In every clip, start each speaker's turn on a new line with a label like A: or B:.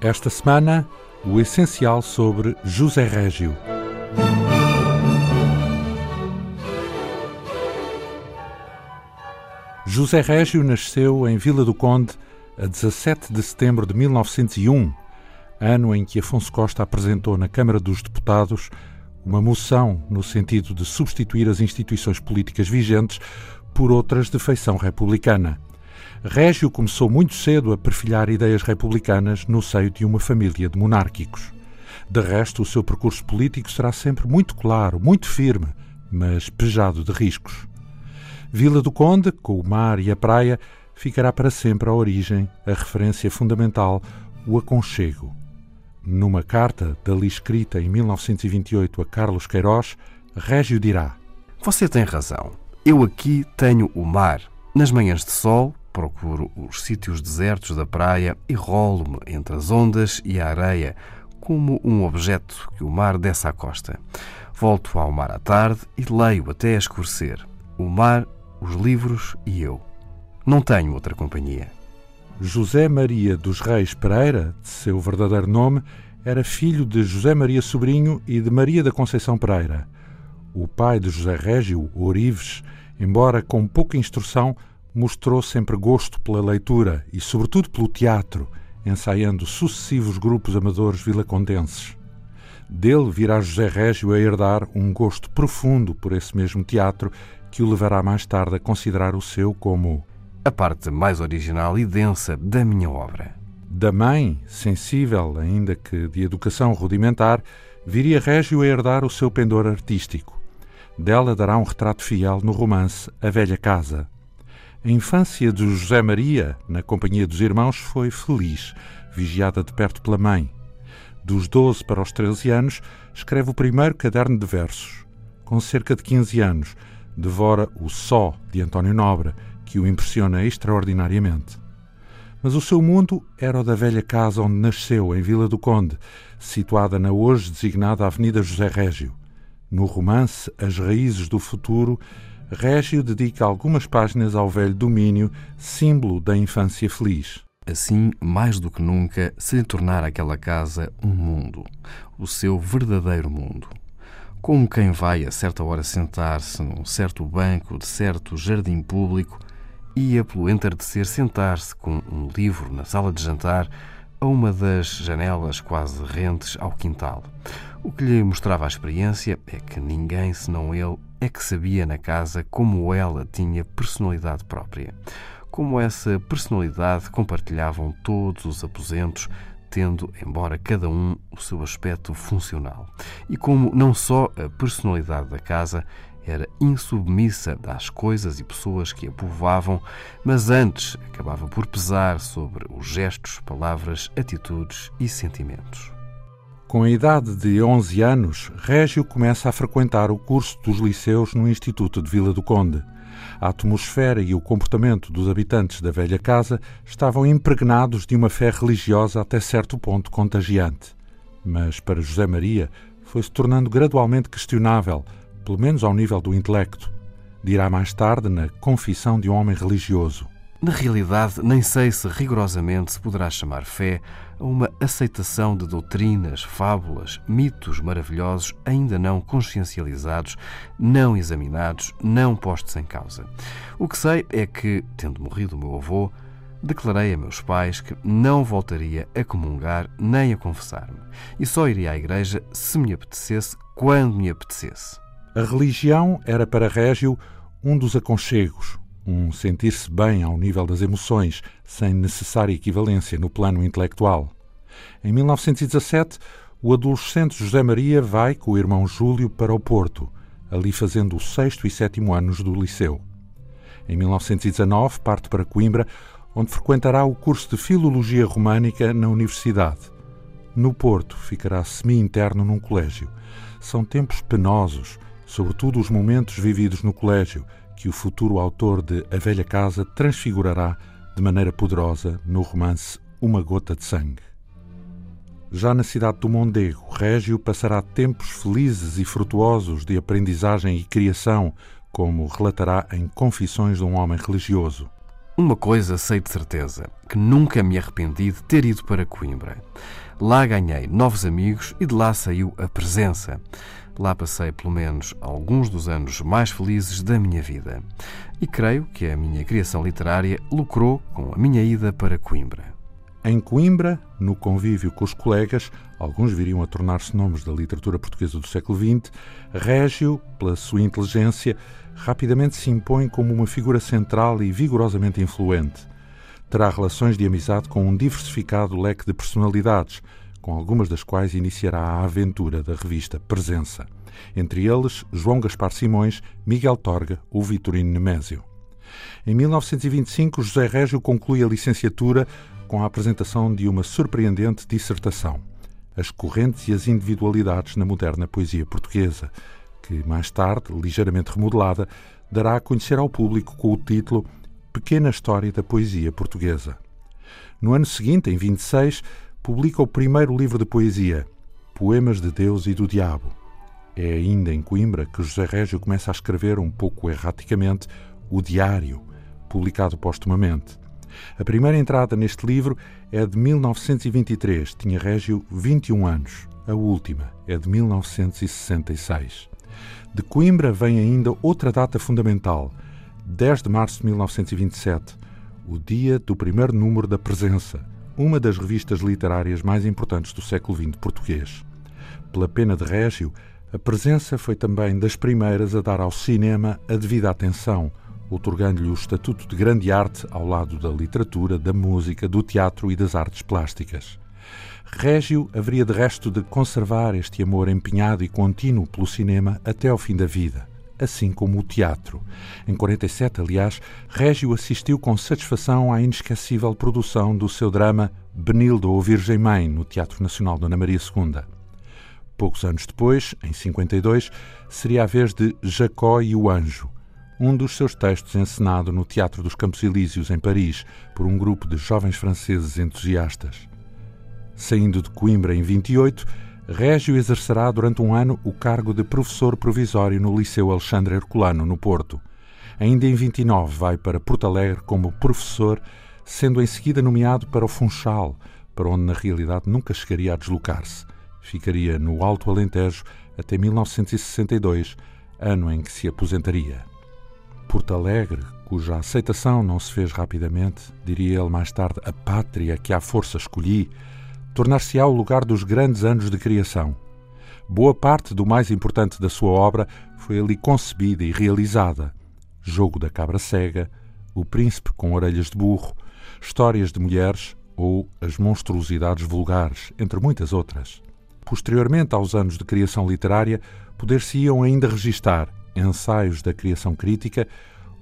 A: Esta semana, o essencial sobre José Régio. José Régio nasceu em Vila do Conde a 17 de setembro de 1901, ano em que Afonso Costa apresentou na Câmara dos Deputados uma moção no sentido de substituir as instituições políticas vigentes por outras de feição republicana. Régio começou muito cedo a perfilhar ideias republicanas no seio de uma família de monárquicos. De resto, o seu percurso político será sempre muito claro, muito firme, mas pejado de riscos. Vila do Conde, com o mar e a praia, ficará para sempre a origem, a referência fundamental, o aconchego. Numa carta, dali escrita em 1928 a Carlos Queiroz, Régio dirá:
B: Você tem razão. Eu aqui tenho o mar. Nas manhãs de sol, procuro os sítios desertos da praia e rolo-me entre as ondas e a areia, como um objeto que o mar desce à costa. Volto ao mar à tarde e leio até escurecer. O mar, os livros e eu. Não tenho outra companhia.
A: José Maria dos Reis Pereira, de seu verdadeiro nome, era filho de José Maria Sobrinho e de Maria da Conceição Pereira. O pai de José Régio, Orives, embora com pouca instrução, mostrou sempre gosto pela leitura e, sobretudo, pelo teatro, ensaiando sucessivos grupos amadores vilacondenses. Dele virá José Régio a herdar um gosto profundo por esse mesmo teatro que o levará mais tarde a considerar o seu como
B: a parte mais original e densa da minha obra.
A: Da mãe, sensível, ainda que de educação rudimentar, viria Régio a herdar o seu pendor artístico. Dela dará um retrato fiel no romance A Velha Casa. A infância de José Maria, na companhia dos irmãos, foi feliz, vigiada de perto pela mãe. Dos 12 para os 13 anos, escreve o primeiro caderno de versos. Com cerca de 15 anos, devora O Só, de António Nobre, que o impressiona extraordinariamente. Mas o seu mundo era o da velha casa onde nasceu, em Vila do Conde, situada na hoje designada Avenida José Régio. No romance As Raízes do Futuro, Régio dedica algumas páginas ao velho domínio, símbolo da infância feliz.
B: Assim, mais do que nunca, se lhe tornara aquela casa um mundo, o seu verdadeiro mundo. Como quem vai a certa hora sentar-se num certo banco de certo jardim público, ia pelo entardecer sentar-se com um livro na sala de jantar a uma das janelas quase rentes ao quintal. O que lhe mostrava a experiência é que ninguém senão ele é que sabia na casa como ela tinha personalidade própria. Como essa personalidade compartilhavam todos os aposentos, tendo, embora cada um, o seu aspecto funcional. E como não só a personalidade da casa era insubmissa às coisas e pessoas que a povoavam, mas antes acabava por pesar sobre os gestos, palavras, atitudes e sentimentos.
A: Com a idade de 11 anos, Régio começa a frequentar o curso dos liceus no Instituto de Vila do Conde. A atmosfera e o comportamento dos habitantes da velha casa estavam impregnados de uma fé religiosa até certo ponto contagiante. Mas para José Maria foi-se tornando gradualmente questionável, pelo menos ao nível do intelecto. Dirá mais tarde na Confissão de um Homem Religioso.
B: Na realidade, nem sei se rigorosamente se poderá chamar fé a uma aceitação de doutrinas, fábulas, mitos maravilhosos ainda não consciencializados, não examinados, não postos em causa. O que sei é que, tendo morrido o meu avô, declarei a meus pais que não voltaria a comungar nem a confessar-me e só iria à igreja se me apetecesse, quando me apetecesse.
A: A religião era para Régio um dos aconchegos, um sentir-se bem ao nível das emoções, sem necessária equivalência no plano intelectual. Em 1917, o adolescente José Maria vai com o irmão Júlio para o Porto, ali fazendo o sexto e sétimo anos do liceu. Em 1919, parte para Coimbra, onde frequentará o curso de Filologia Românica na Universidade. No Porto, ficará semi-interno num colégio. São tempos penosos, sobretudo os momentos vividos no colégio, que o futuro autor de A Velha Casa transfigurará de maneira poderosa no romance Uma Gota de Sangue. Já na cidade do Mondego, Régio passará tempos felizes e frutuosos de aprendizagem e criação, como relatará em Confissões de um Homem Religioso.
B: Uma coisa sei de certeza, que nunca me arrependi de ter ido para Coimbra. Lá ganhei novos amigos e de lá saiu a presença. Lá passei pelo menos alguns dos anos mais felizes da minha vida. E creio que a minha criação literária lucrou com a minha ida para Coimbra.
A: Em Coimbra, no convívio com os colegas, alguns viriam a tornar-se nomes da literatura portuguesa do século XX, Régio, pela sua inteligência, rapidamente se impõe como uma figura central e vigorosamente influente. Terá relações de amizade com um diversificado leque de personalidades, com algumas das quais iniciará a aventura da revista Presença. Entre eles, João Gaspar Simões, Miguel Torga ou Vitorino Nemésio. Em 1925, José Régio conclui a licenciatura com a apresentação de uma surpreendente dissertação, As correntes e as individualidades na moderna poesia portuguesa, que mais tarde, ligeiramente remodelada, dará a conhecer ao público com o título Pequena História da Poesia Portuguesa. No ano seguinte, em 26, publica o primeiro livro de poesia, Poemas de Deus e do Diabo. É ainda em Coimbra que José Régio começa a escrever, um pouco erraticamente, o Diário, publicado postumamente. A primeira entrada neste livro é de 1923, tinha Régio 21 anos. A última é de 1966. De Coimbra vem ainda outra data fundamental, 10 de março de 1927, o dia do primeiro número da Presença, uma das revistas literárias mais importantes do século XX português. Pela pena de Régio, a Presença foi também das primeiras a dar ao cinema a devida atenção, otorgando-lhe o estatuto de grande arte ao lado da literatura, da música, do teatro e das artes plásticas. Régio haveria de resto de conservar este amor empenhado e contínuo pelo cinema até ao fim da vida, assim como o teatro. Em 47, aliás, Régio assistiu com satisfação à inesquecível produção do seu drama Benildo ou Virgem Mãe no Teatro Nacional Dona Maria II. Poucos anos depois, em 52, seria a vez de Jacó e o Anjo, um dos seus textos encenado no Teatro dos Campos Elíseos, em Paris, por um grupo de jovens franceses entusiastas. Saindo de Coimbra em 28, Régio exercerá durante um ano o cargo de professor provisório no Liceu Alexandre Herculano, no Porto. Ainda em 29 vai para Porto Alegre como professor, sendo em seguida nomeado para o Funchal, para onde na realidade nunca chegaria a deslocar-se. Ficaria no Alto Alentejo até 1962, ano em que se aposentaria. Porto Alegre, cuja aceitação não se fez rapidamente, diria ele mais tarde, a pátria que à força escolhi, tornar-se-á o lugar dos grandes anos de criação. Boa parte do mais importante da sua obra foi ali concebida e realizada. Jogo da Cabra Cega, O Príncipe com Orelhas de Burro, Histórias de Mulheres ou As Monstruosidades Vulgares, entre muitas outras. Posteriormente aos anos de criação literária, poder-se-iam ainda registar Ensaios da Criação Crítica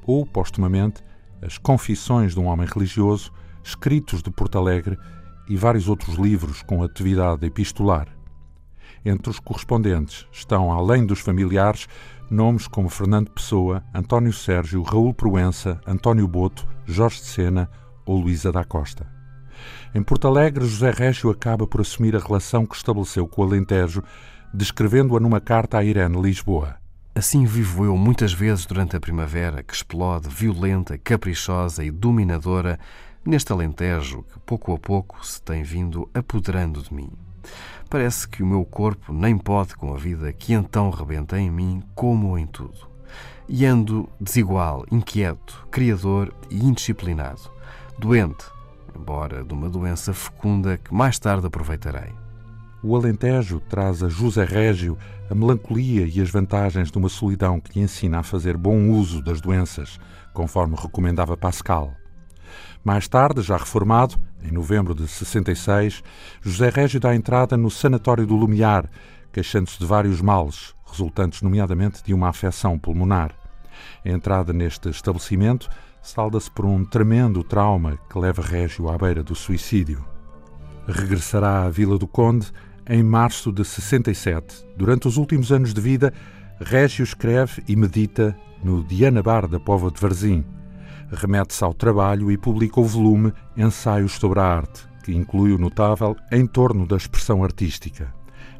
A: ou, postumamente, As Confissões de um Homem Religioso, Escritos de Porto Alegre e vários outros livros com atividade epistolar. Entre os correspondentes estão, além dos familiares, nomes como Fernando Pessoa, António Sérgio, Raul Proença, António Boto, Jorge de Sena ou Luísa da Costa. Em Porto Alegre, José Régio acaba por assumir a relação que estabeleceu com o Alentejo, descrevendo-a numa carta a Irene Lisboa.
B: Assim vivo eu muitas vezes durante a primavera, que explode, violenta, caprichosa e dominadora, neste alentejo que pouco a pouco se tem vindo apoderando de mim. Parece que o meu corpo nem pode com a vida que então rebenta em mim como em tudo. E ando desigual, inquieto, criador e indisciplinado, doente, embora de uma doença fecunda que mais tarde aproveitarei.
A: O Alentejo traz a José Régio a melancolia e as vantagens de uma solidão que lhe ensina a fazer bom uso das doenças, conforme recomendava Pascal. Mais tarde, já reformado, em novembro de 66, José Régio dá entrada no Sanatório do Lumiar, queixando-se de vários males, resultantes nomeadamente de uma afecção pulmonar. A entrada neste estabelecimento salda-se por um tremendo trauma que leva Régio à beira do suicídio. Regressará à Vila do Conde em março de 67. Durante os últimos anos de vida, Régio escreve e medita no Diana Bar da Pova de Varzim. Remete-se ao trabalho e publica o volume Ensaios sobre a Arte, que inclui o notável Em torno da expressão artística.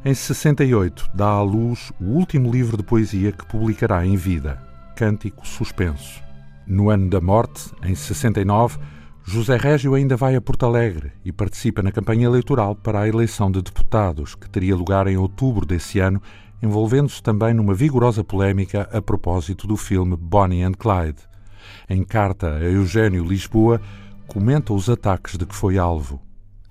A: Em 68, dá à luz o último livro de poesia que publicará em vida, Cântico Suspenso. No ano da morte, em 69, José Régio ainda vai a Porto Alegre e participa na campanha eleitoral para a eleição de deputados, que teria lugar em outubro desse ano, envolvendo-se também numa vigorosa polémica a propósito do filme Bonnie and Clyde. Em carta a Eugênio Lisboa, comenta os ataques de que foi alvo.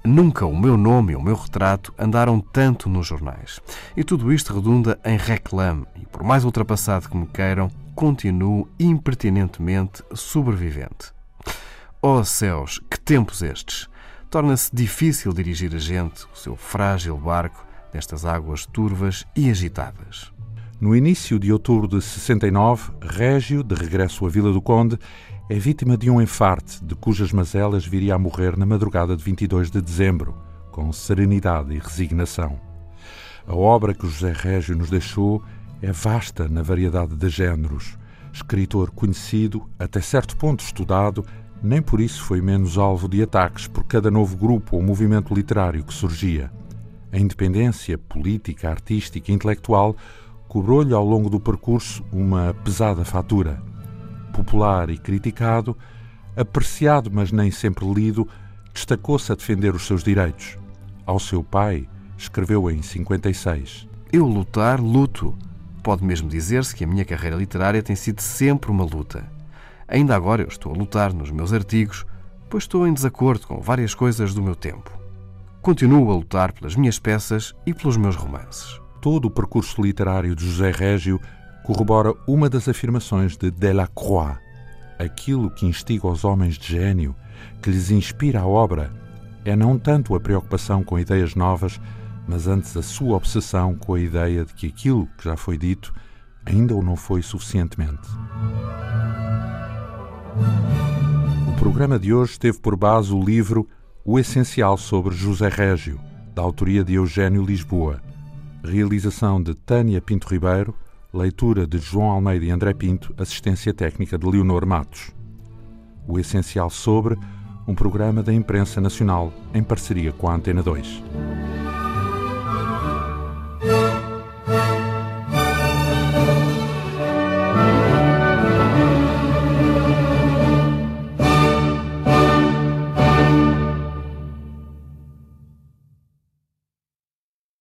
B: Nunca o meu nome e o meu retrato andaram tanto nos jornais. E tudo isto redunda em reclame, e por mais ultrapassado que me queiram, continuo impertinentemente sobrevivente. Oh céus, que tempos estes! Torna-se difícil dirigir a gente, o seu frágil barco, nestas águas turvas e agitadas.
A: No início de outubro de 69, Régio, de regresso à Vila do Conde, é vítima de um enfarte de cujas mazelas viria a morrer na madrugada de 22 de dezembro, com serenidade e resignação. A obra que José Régio nos deixou é vasta na variedade de géneros. Escritor conhecido, até certo ponto estudado, nem por isso foi menos alvo de ataques por cada novo grupo ou movimento literário que surgia. A independência política, artística e intelectual cobrou-lhe ao longo do percurso uma pesada fatura popular e criticado, apreciado mas nem sempre lido, destacou-se a defender os seus direitos. Ao seu pai, escreveu em 56.
B: Eu lutar, luto. Pode mesmo dizer-se que a minha carreira literária tem sido sempre uma luta. Ainda agora eu estou a lutar nos meus artigos, pois estou em desacordo com várias coisas do meu tempo. Continuo a lutar pelas minhas peças e pelos meus romances.
A: Todo o percurso literário de José Régio corrobora uma das afirmações de Delacroix. Aquilo que instiga os homens de gênio, que lhes inspira a obra, é não tanto a preocupação com ideias novas, mas antes a sua obsessão com a ideia de que aquilo que já foi dito ainda o não foi suficientemente. O programa de hoje teve por base o livro O Essencial sobre José Régio, da autoria de Eugênio Lisboa. Realização de Tânia Pinto Ribeiro, Leitura de João Almeida e André Pinto, assistência técnica de Leonor Matos. O essencial sobre um programa da imprensa nacional em parceria com a Antena 2.